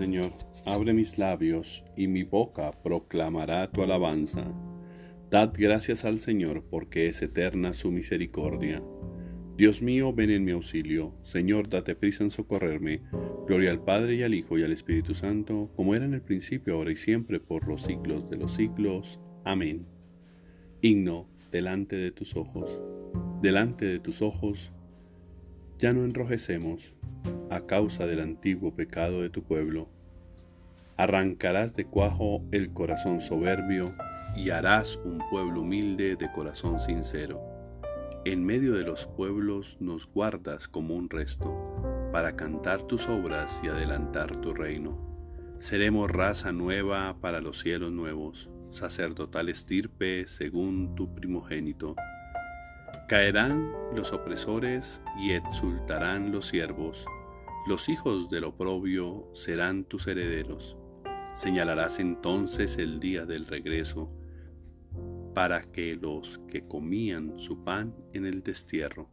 Señor, abre mis labios, y mi boca proclamará tu alabanza. Dad gracias al Señor, porque es eterna su misericordia. Dios mío, ven en mi auxilio. Señor, date prisa en socorrerme. Gloria al Padre y al Hijo y al Espíritu Santo, como era en el principio, ahora y siempre, por los siglos de los siglos. Amén. Himno, delante de tus ojos. Delante de tus ojos, ya no enrojecemos a causa del antiguo pecado de tu pueblo. Arrancarás de cuajo el corazón soberbio y harás un pueblo humilde de corazón sincero. En medio de los pueblos nos guardas como un resto, para cantar tus obras y adelantar tu reino. Seremos raza nueva para los cielos nuevos, sacerdotal estirpe según tu primogénito. Caerán los opresores y exultarán los siervos. Los hijos del oprobio serán tus herederos. Señalarás entonces el día del regreso para que los que comían su pan en el destierro.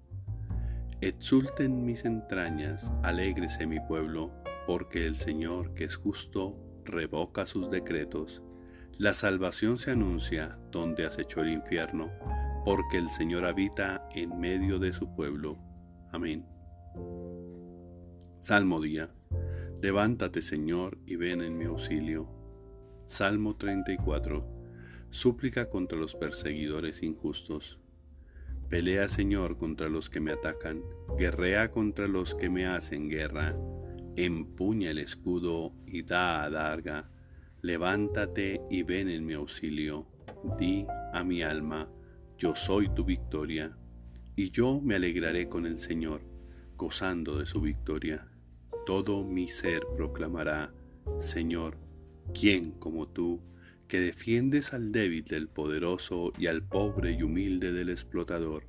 Exulten mis entrañas, alégrese mi pueblo, porque el Señor, que es justo, revoca sus decretos. La salvación se anuncia donde acechó el infierno, porque el Señor habita en medio de su pueblo. Amén. Salmo día. Levántate, Señor, y ven en mi auxilio. Salmo 34 súplica contra los perseguidores injustos. Pelea, Señor, contra los que me atacan, guerrea contra los que me hacen guerra, empuña el escudo y da a darga, levántate y ven en mi auxilio, di a mi alma, yo soy tu victoria, y yo me alegraré con el Señor, gozando de su victoria. Todo mi ser proclamará, Señor, ¿quién como tú? que defiendes al débil del poderoso y al pobre y humilde del explotador.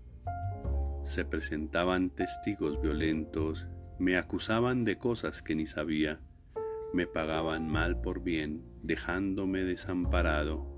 Se presentaban testigos violentos, me acusaban de cosas que ni sabía, me pagaban mal por bien, dejándome desamparado.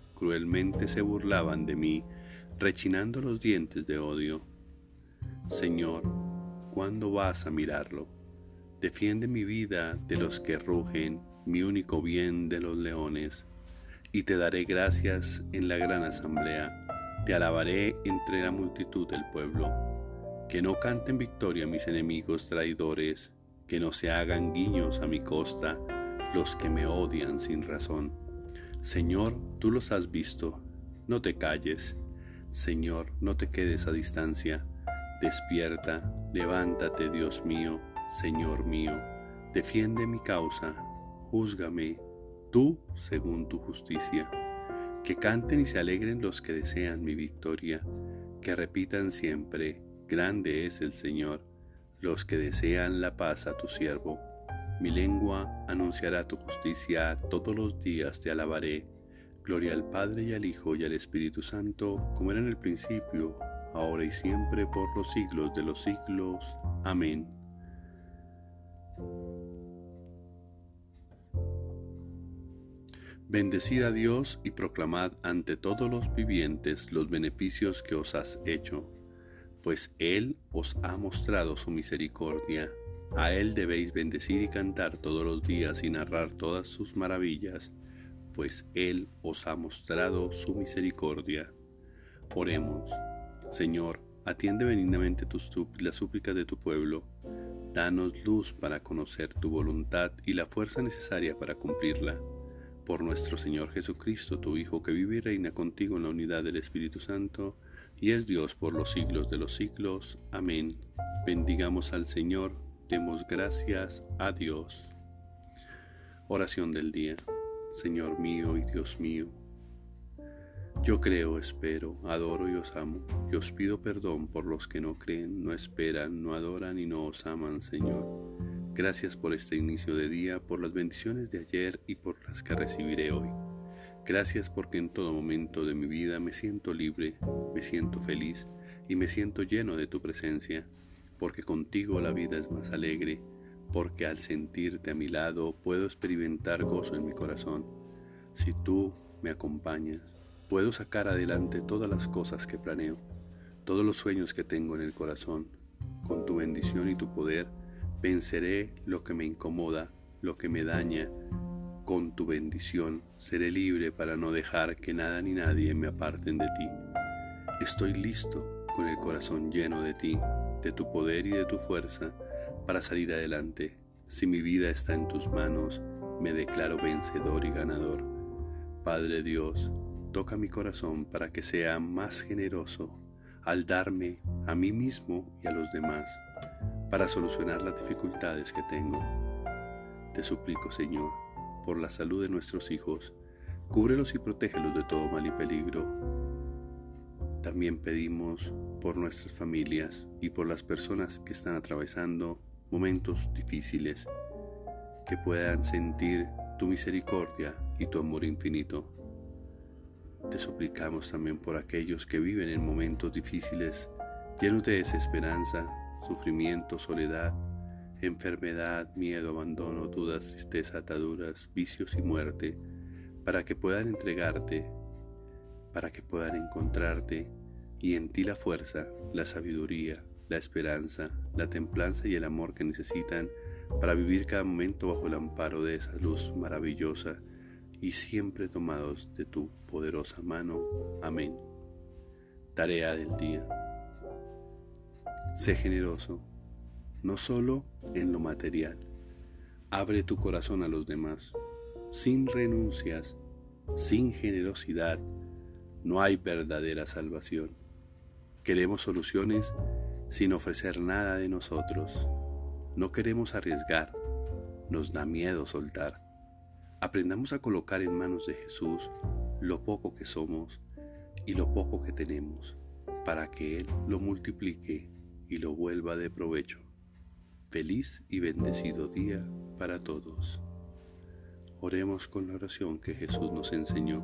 cruelmente se burlaban de mí, rechinando los dientes de odio. Señor, ¿cuándo vas a mirarlo? Defiende mi vida de los que rugen, mi único bien de los leones y te daré gracias en la gran asamblea, te alabaré entre la multitud del pueblo. Que no canten victoria mis enemigos traidores, que no se hagan guiños a mi costa los que me odian sin razón. Señor, tú los has visto, no te calles. Señor, no te quedes a distancia. Despierta, levántate, Dios mío, Señor mío, defiende mi causa, júzgame tú según tu justicia. Que canten y se alegren los que desean mi victoria, que repitan siempre, grande es el Señor, los que desean la paz a tu siervo. Mi lengua anunciará tu justicia, todos los días te alabaré. Gloria al Padre y al Hijo y al Espíritu Santo, como era en el principio, ahora y siempre, por los siglos de los siglos. Amén. Bendecid a Dios y proclamad ante todos los vivientes los beneficios que os has hecho, pues Él os ha mostrado su misericordia. A Él debéis bendecir y cantar todos los días y narrar todas sus maravillas, pues Él os ha mostrado su misericordia. Oremos. Señor, atiende benignamente tus, las súplicas de tu pueblo. Danos luz para conocer tu voluntad y la fuerza necesaria para cumplirla por nuestro Señor Jesucristo, tu Hijo, que vive y reina contigo en la unidad del Espíritu Santo, y es Dios por los siglos de los siglos. Amén. Bendigamos al Señor, demos gracias a Dios. Oración del día. Señor mío y Dios mío, yo creo, espero, adoro y os amo, y os pido perdón por los que no creen, no esperan, no adoran y no os aman, Señor. Gracias por este inicio de día, por las bendiciones de ayer y por las que recibiré hoy. Gracias porque en todo momento de mi vida me siento libre, me siento feliz y me siento lleno de tu presencia, porque contigo la vida es más alegre, porque al sentirte a mi lado puedo experimentar gozo en mi corazón. Si tú me acompañas, puedo sacar adelante todas las cosas que planeo, todos los sueños que tengo en el corazón. Con tu bendición y tu poder, Venceré lo que me incomoda, lo que me daña. Con tu bendición seré libre para no dejar que nada ni nadie me aparten de ti. Estoy listo con el corazón lleno de ti, de tu poder y de tu fuerza para salir adelante. Si mi vida está en tus manos, me declaro vencedor y ganador. Padre Dios, toca mi corazón para que sea más generoso al darme a mí mismo y a los demás para solucionar las dificultades que tengo. Te suplico, Señor, por la salud de nuestros hijos, cúbrelos y protégelos de todo mal y peligro. También pedimos por nuestras familias y por las personas que están atravesando momentos difíciles, que puedan sentir tu misericordia y tu amor infinito. Te suplicamos también por aquellos que viven en momentos difíciles, llenos de desesperanza, sufrimiento, soledad, enfermedad, miedo, abandono, dudas, tristeza, ataduras, vicios y muerte, para que puedan entregarte, para que puedan encontrarte y en ti la fuerza, la sabiduría, la esperanza, la templanza y el amor que necesitan para vivir cada momento bajo el amparo de esa luz maravillosa y siempre tomados de tu poderosa mano. Amén. Tarea del día. Sé generoso, no solo en lo material. Abre tu corazón a los demás. Sin renuncias, sin generosidad, no hay verdadera salvación. Queremos soluciones sin ofrecer nada de nosotros. No queremos arriesgar, nos da miedo soltar. Aprendamos a colocar en manos de Jesús lo poco que somos y lo poco que tenemos, para que Él lo multiplique y lo vuelva de provecho. Feliz y bendecido día para todos. Oremos con la oración que Jesús nos enseñó.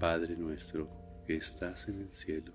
Padre nuestro que estás en el cielo,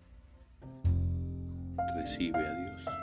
recibe a Dios.